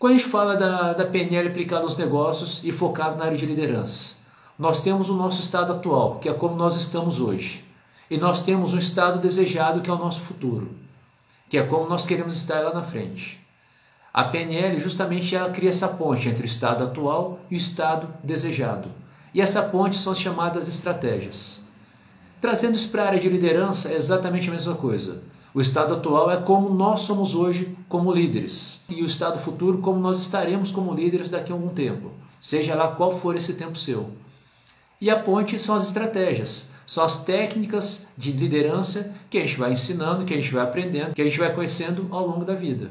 Quando a gente fala da, da PNL aplicada aos negócios e focada na área de liderança, nós temos o nosso estado atual, que é como nós estamos hoje. E nós temos um estado desejado, que é o nosso futuro, que é como nós queremos estar lá na frente. A PNL justamente ela cria essa ponte entre o estado atual e o estado desejado. E essa ponte são as chamadas estratégias. Trazendo isso para a área de liderança é exatamente a mesma coisa. O estado atual é como nós somos hoje como líderes, e o estado futuro como nós estaremos como líderes daqui a algum tempo, seja lá qual for esse tempo seu. E a ponte são as estratégias, são as técnicas de liderança que a gente vai ensinando, que a gente vai aprendendo, que a gente vai conhecendo ao longo da vida.